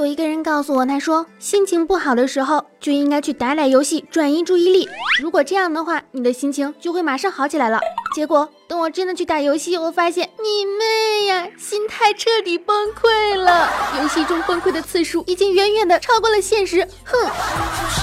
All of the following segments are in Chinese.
有一个人告诉我，他说心情不好的时候就应该去打打游戏，转移注意力。如果这样的话，你的心情就会马上好起来了。结果等我真的去打游戏，我发现你妹呀，心态彻底崩溃了。游戏中崩溃的次数已经远远的超过了现实。哼。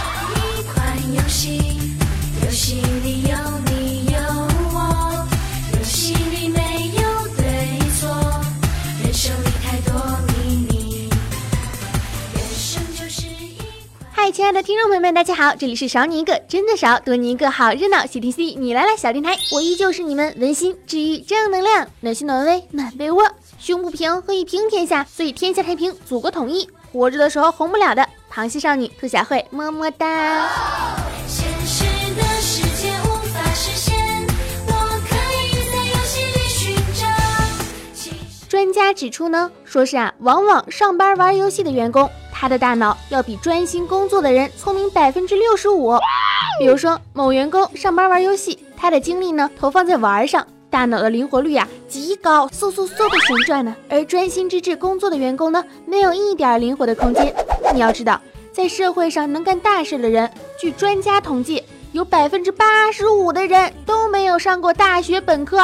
亲爱的听众朋友们，大家好，这里是少你一个真的少，多你一个好热闹。C T C，你来了，小电台，我依旧是你们温馨治愈正能量，暖心暖胃暖被窝，胸不平何以平天下，所以天下太平，祖国统一。活着的时候红不了的螃蟹少女兔小慧，么么哒。专家指出呢，说是啊，往往上班玩游戏的员工。他的大脑要比专心工作的人聪明百分之六十五。比如说，某员工上班玩游戏，他的精力呢投放在玩上，大脑的灵活率啊极高，嗖嗖嗖的旋转呢。而专心致志工作的员工呢，没有一点灵活的空间。你要知道，在社会上能干大事的人，据专家统计，有百分之八十五的人都没有上过大学本科。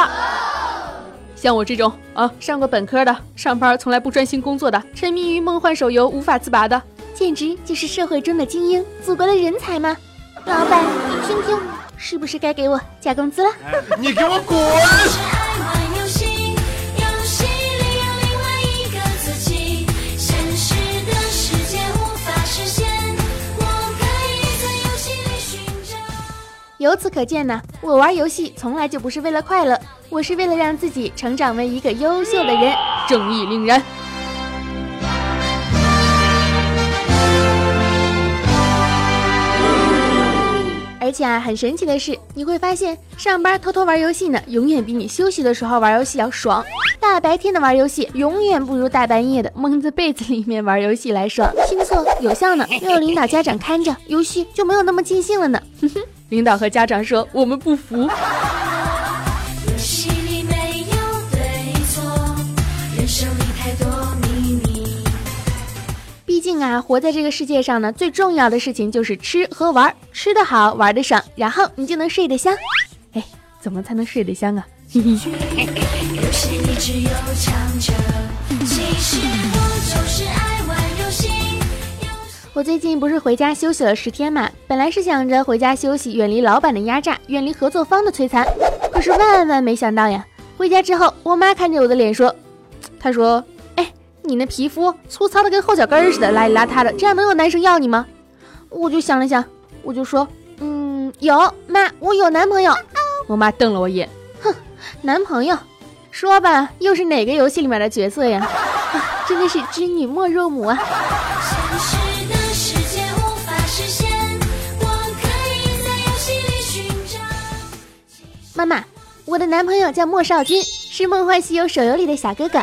像我这种啊，上过本科的，上班从来不专心工作的，沉迷于梦幻手游无法自拔的，简直就是社会中的精英，祖国的人才吗？老板，你听听，是不是该给我加工资了？你给我滚！由此可见呢，我玩游戏从来就不是为了快乐，我是为了让自己成长为一个优秀的人，正义凛然。而且啊，很神奇的是，你会发现上班偷偷玩游戏呢，永远比你休息的时候玩游戏要爽。大白天的玩游戏，永远不如大半夜的蒙在被子里面玩游戏来爽，亲测有效呢。没有领导家长看着，游戏就没有那么尽兴了呢。哼哼。领导和家长说：“我们不服。”啊，活在这个世界上呢，最重要的事情就是吃和玩，吃得好，玩得爽，然后你就能睡得香。哎，怎么才能睡得香啊？我最近不是回家休息了十天嘛，本来是想着回家休息，远离老板的压榨，远离合作方的摧残。可是万万没想到呀，回家之后，我妈看着我的脸说：“ 她说，哎，你那皮肤粗糙的跟后脚跟似的，邋里邋遢的，这样能有男生要你吗？”我就想了想，我就说：“嗯，有妈，我有男朋友。”我妈瞪了我一眼，哼，男朋友，说吧，又是哪个游戏里面的角色呀？真的是织女莫若母啊！妈妈，我的男朋友叫莫少君，是《梦幻西游》手游里的小哥哥。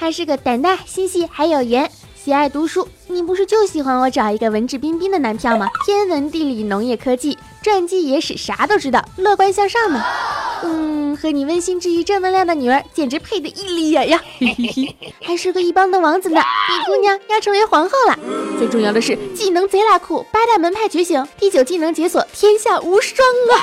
他是个胆大心细还有颜，喜爱读书。你不是就喜欢我找一个文质彬彬的男票吗？天文地理农业科技传记野史啥都知道，乐观向上呢。嗯，和你温馨治愈正能量的女儿简直配得一脸呀！还是个一帮的王子呢。你姑娘要成为皇后了。最重要的是技能贼拉酷，八大门派觉醒，第九技能解锁，天下无双啊！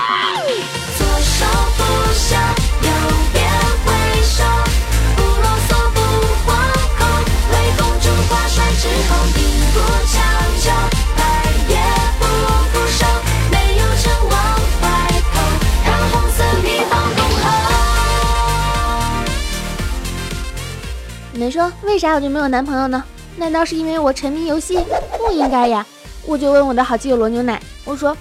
你们说为啥我就没有男朋友呢？难道是因为我沉迷游戏？不应该呀！我就问我的好基友罗牛奶，我说：“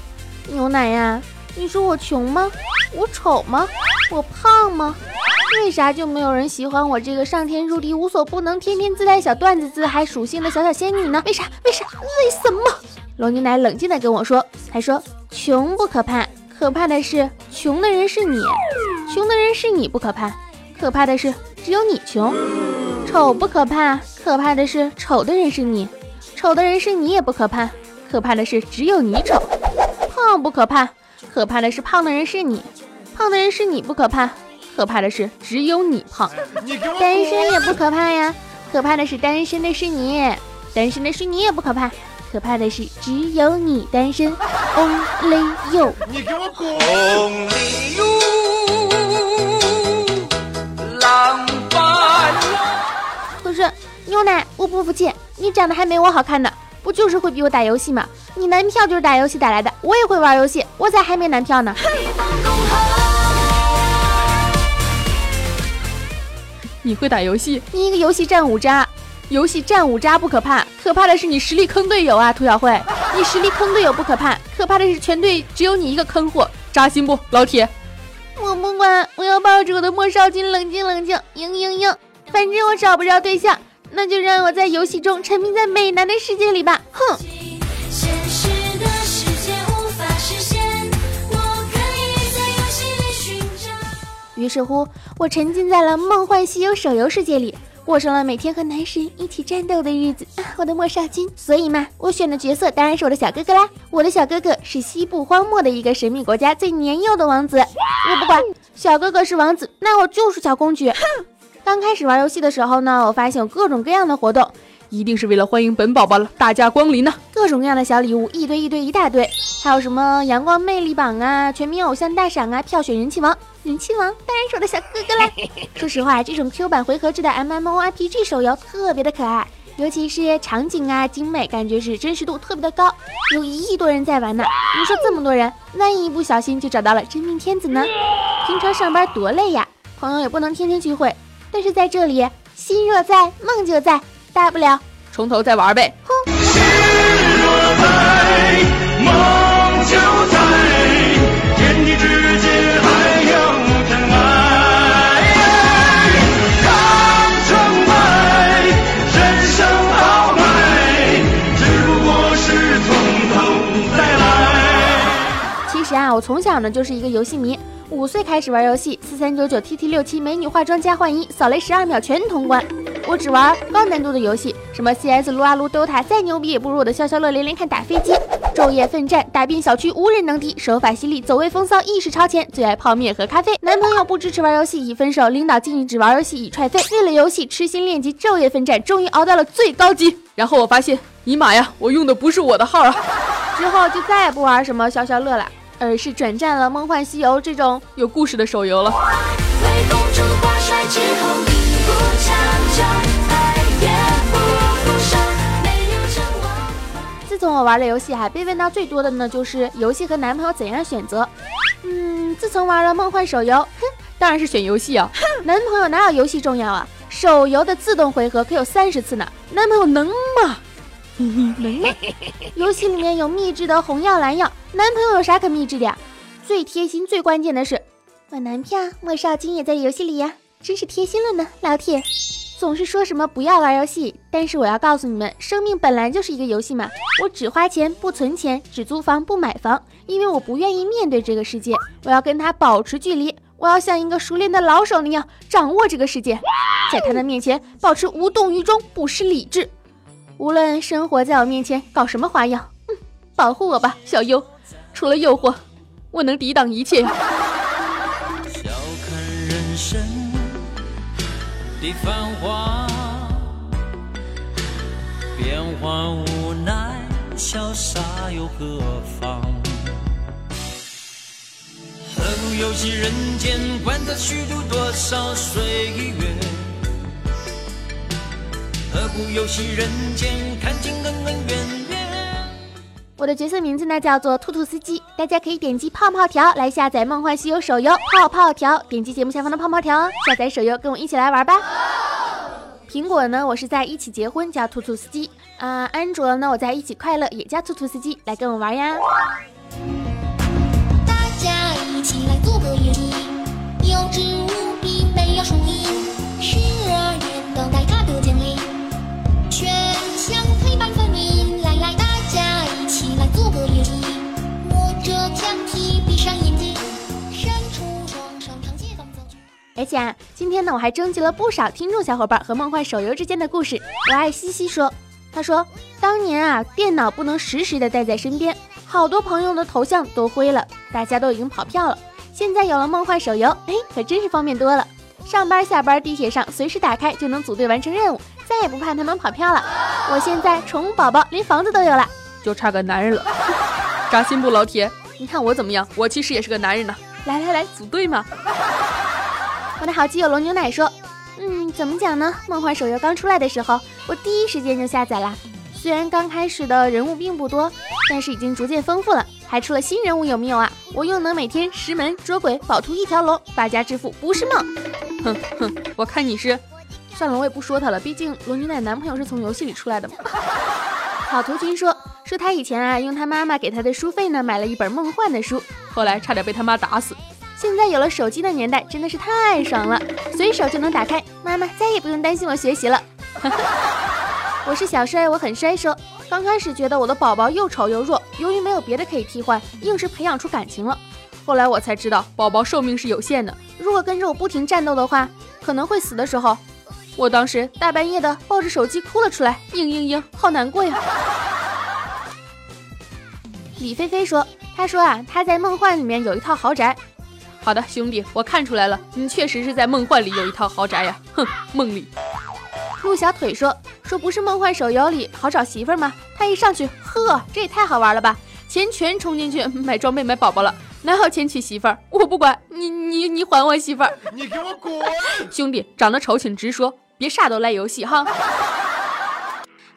牛奶呀，你说我穷吗？我丑吗？我胖吗？为啥就没有人喜欢我这个上天入地无所不能、天天自带小段子、自嗨属性的小小仙女呢？为啥？为啥？为什么？”罗牛奶冷静地跟我说：“他说，穷不可怕，可怕的是穷的人是你，穷的人是你不可怕，可怕的是只有你穷。”丑不可怕，可怕的是丑的人是你；丑的人是你也不可怕，可怕的是只有你丑。胖不可怕，可怕的是胖的人是你；胖的人是你不可怕，可怕的是只有你胖。单身也不可怕呀，可怕的是单身的是你。单身的是你也不可怕，可怕的是只有你单身。Only you。你给我滚！可是牛奶，我不服气，你长得还没我好看呢，不就是会比我打游戏吗？你男票就是打游戏打来的，我也会玩游戏，我咋还没男票呢？你会打游戏？你一个游戏战五渣，游戏战五渣不可怕，可怕的是你实力坑队友啊！涂小慧，你实力坑队友不可怕，可怕的是全队只有你一个坑货，扎心不，老铁？我不管，我要抱着我的莫少君冷静冷静，嘤嘤嘤，反正我找不着对象，那就让我在游戏中沉迷在美男的世界里吧！哼。于是乎，我沉浸在了《梦幻西游》手游世界里，过上了每天和男神一起战斗的日子。我的莫少君，所以嘛，我选的角色当然是我的小哥哥啦。我的小哥哥是西部荒漠的一个神秘国家最年幼的王子。我不管，小哥哥是王子，那我就是小公举。刚开始玩游戏的时候呢，我发现有各种各样的活动。一定是为了欢迎本宝宝了大驾光临呢！各种各样的小礼物，一堆一堆一大堆，还有什么阳光魅力榜啊、全民偶像大赏啊、票选人气王，人气王当然是我的小哥哥啦！说实话，这种 Q 版回合制的 MMORPG 手游特别的可爱，尤其是场景啊精美，感觉是真实度特别的高，有一亿多人在玩呢。你说这么多人，万一一不小心就找到了真命天子呢？平常上班多累呀，朋友也不能天天聚会，但是在这里，心若在，梦就在。大不了从头再玩呗。其实啊，我从小呢就是一个游戏迷。五岁开始玩游戏，四三九九 T T 六七美女化妆加换衣，扫雷十二秒全通关。我只玩高难度的游戏，什么 C S 撸啊撸 DOTA，再牛逼也不如我的消消乐连连看打飞机。昼夜奋战，打遍小区无人能敌，手法犀利，走位风骚，意识超前，最爱泡面和咖啡。男朋友不支持玩游戏已分手，领导禁止只玩游戏已踹飞。为了游戏痴心练级，昼夜奋战，终于熬到了最高级。然后我发现，尼玛呀，我用的不是我的号啊！之后就再也不玩什么消消乐了。而是转战了《梦幻西游》这种有故事的手游了。自从我玩了游戏，还，被问到最多的呢，就是游戏和男朋友怎样选择。嗯，自从玩了梦幻手游，哼，当然是选游戏啊。男朋友哪有游戏重要啊？手游的自动回合可有三十次呢，男朋友能吗？能吗？游戏里面有秘制的红药蓝药，男朋友有啥可秘制的呀？最贴心、最关键的是，我男票莫少金也在游戏里呀，真是贴心了呢，老铁。总是说什么不要玩游戏，但是我要告诉你们，生命本来就是一个游戏嘛。我只花钱不存钱，只租房不买房，因为我不愿意面对这个世界，我要跟他保持距离，我要像一个熟练的老手那样掌握这个世界，在他的面前保持无动于衷，不失理智。无论生活在我面前搞什么花样，嗯，保护我吧，小优。除了诱惑，我能抵挡一切。笑看人生的繁华，变幻无奈，潇洒又何妨？何不游戏人间，管他虚度多少岁月？何不游戏人间，看尽恩恩怨怨。我的角色名字呢叫做兔兔司机，大家可以点击泡泡条来下载《梦幻西游》手游。泡泡条，点击节目下方的泡泡条哦，下载手游，跟我一起来玩吧。苹果呢，我是在一起结婚叫兔兔司机啊。安卓呢，我在一起快乐也叫兔兔司机，来跟我玩呀。大家一起来做个游而且啊，今天呢，我还征集了不少听众小伙伴和梦幻手游之间的故事。我爱西西说，他说当年啊，电脑不能实时的带在身边，好多朋友的头像都灰了，大家都已经跑票了。现在有了梦幻手游，哎，可真是方便多了。上班下班地铁上随时打开就能组队完成任务。再也不怕他们跑票了。我现在宠物宝宝连房子都有了，就差个男人了。扎心不，老铁？你看我怎么样？我其实也是个男人呢。来来来，组队嘛！我的好基友龙牛奶说，嗯，怎么讲呢？梦幻手游刚出来的时候，我第一时间就下载了。虽然刚开始的人物并不多，但是已经逐渐丰富了，还出了新人物，有没有啊？我又能每天石门捉鬼，保图一条龙，发家致富不是梦。哼哼，我看你是，算了，我也不说他了，毕竟龙牛奶男朋友是从游戏里出来的嘛。好图君说说他以前啊，用他妈妈给他的书费呢，买了一本梦幻的书，后来差点被他妈打死。现在有了手机的年代，真的是太爽了，随手就能打开，妈妈再也不用担心我学习了。我是小帅，我很衰。说刚开始觉得我的宝宝又丑又弱，由于没有别的可以替换，硬是培养出感情了。后来我才知道，宝宝寿命是有限的，如果跟着我不停战斗的话，可能会死的时候，我当时大半夜的抱着手机哭了出来，嘤嘤嘤，好难过呀。李菲菲说，她说啊，她在梦幻里面有一套豪宅。好的，兄弟，我看出来了，你确实是在梦幻里有一套豪宅呀。哼，梦里。陆小腿说。说不是梦幻手游里好找媳妇吗？他一上去，呵，这也太好玩了吧！钱全冲进去买装备买宝宝了，哪好钱娶媳妇儿？我不管你，你你还我媳妇儿！你给我滚！兄弟，长得丑请直说，别啥都赖游戏哈。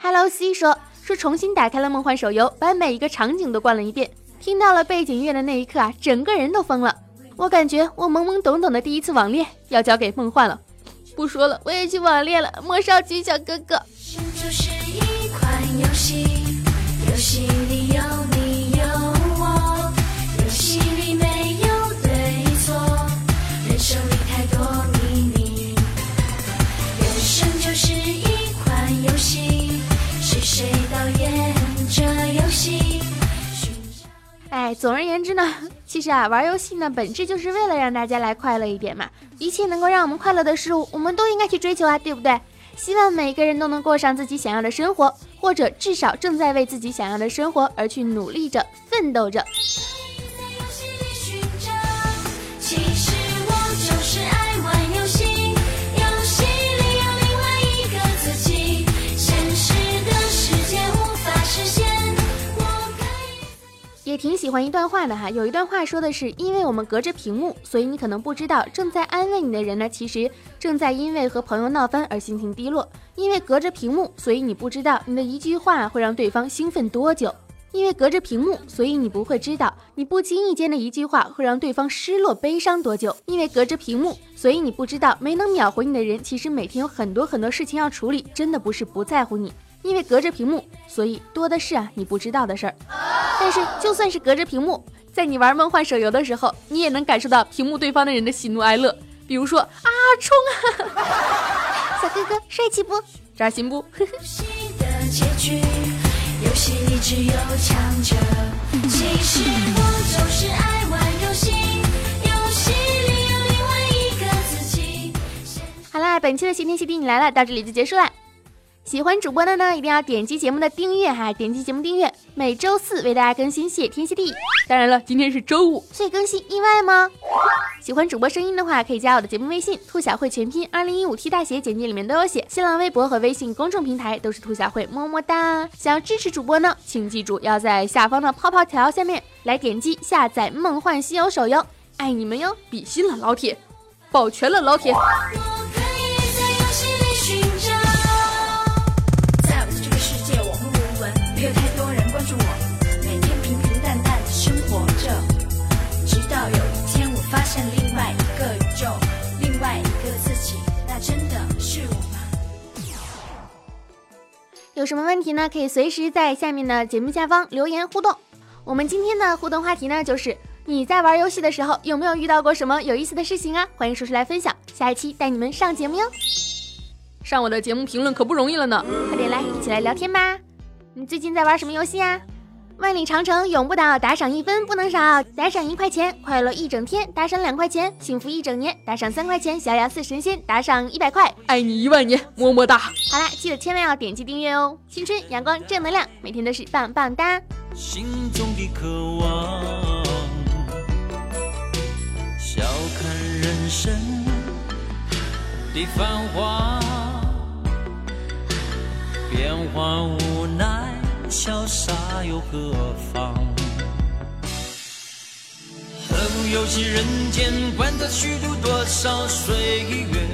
Hello C 说说重新打开了梦幻手游，把每一个场景都逛了一遍，听到了背景乐的那一刻啊，整个人都疯了。我感觉我懵懵懂懂的第一次网恋要交给梦幻了。不说了，我也去网恋了，莫少奇小哥哥。就是一款游戏，游戏里有你有我，游戏里没有对错，人生里太多秘密。人生就是一款游戏，是谁导演这游戏？哎，总而言之呢，其实啊，玩游戏呢，本质就是为了让大家来快乐一点嘛。一切能够让我们快乐的事物，我们都应该去追求啊，对不对？希望每个人都能过上自己想要的生活，或者至少正在为自己想要的生活而去努力着、奋斗着。挺喜欢一段话的哈，有一段话说的是，因为我们隔着屏幕，所以你可能不知道，正在安慰你的人呢，其实正在因为和朋友闹翻而心情低落。因为隔着屏幕，所以你不知道你的一句话会让对方兴奋多久。因为隔着屏幕，所以你不会知道你不经意间的一句话会让对方失落悲伤多久。因为隔着屏幕，所以你不知道没能秒回你的人，其实每天有很多很多事情要处理，真的不是不在乎你。因为隔着屏幕，所以多的是啊你不知道的事儿。但是就算是隔着屏幕，在你玩梦幻手游的时候，你也能感受到屏幕对方的人的喜怒哀乐。比如说啊，冲啊，小哥哥帅气不？扎心不？好啦，本期的谢天谢地你来了，到这里就结束了。喜欢主播的呢，一定要点击节目的订阅哈，点击节目订阅，每周四为大家更新。谢天谢地！当然了，今天是周五，所以更新意外吗？喜欢主播声音的话，可以加我的节目微信“兔小慧全拼二零一五 T 大写”，简介里面都有写。新浪微博和微信公众平台都是兔小慧，么么哒！想要支持主播呢，请记住要在下方的泡泡条下面来点击下载《梦幻西游》手游，爱你们哟！比心了，老铁，保全了，老铁。有什么问题呢？可以随时在下面的节目下方留言互动。我们今天的互动话题呢，就是你在玩游戏的时候有没有遇到过什么有意思的事情啊？欢迎说出来分享，下一期带你们上节目哟。上我的节目评论可不容易了呢，快点来一起来聊天吧。你最近在玩什么游戏啊？万里长城永不倒，打赏一分不能少，打赏一块钱快乐一整天，打赏两块钱幸福一整年，打赏三块钱逍遥似神仙，打赏一百块爱你一万年，么么哒！好啦，记得千万要点击订阅哦！青春阳光正能量，每天都是棒棒哒。心中的渴望，笑看人生的繁华。变幻无奈，潇洒又何妨？何不游戏人间，观察虚度多少岁月？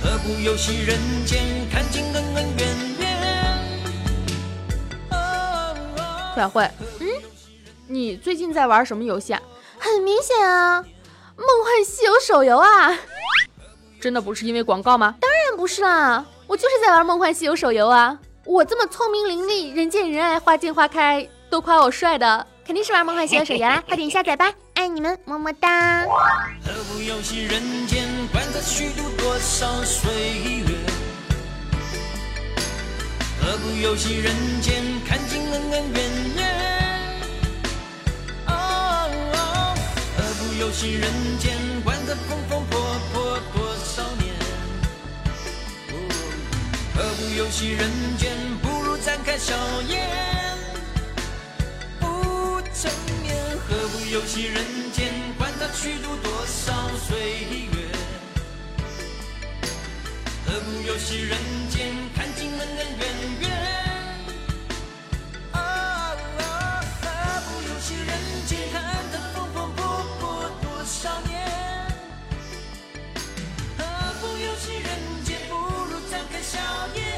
何不游戏人间，看尽恩恩怨怨？小慧，嗯，你最近在玩什么游戏啊？很明显啊，《梦幻西游》手游啊！真的不是因为广告吗？当然不是啦，我就是在玩《梦幻西游》手游啊！我这么聪明伶俐，人见人爱，花见花开，都夸我帅的，肯定是玩《梦幻西游》手游啦！快点下载吧，爱你们，么么哒！何不游戏人间，管他虚度多少岁月？何不游戏人间，看尽恩恩怨怨？哦，何不游戏人间，管他风风游戏人间不如展开笑颜，不沉眠何不游戏人间，管他虚度多少岁月。何不游戏人间，看尽恩恩怨怨。啊，何不游戏人间，看谈风风火火多少年。何不游戏人间，不如展开笑颜。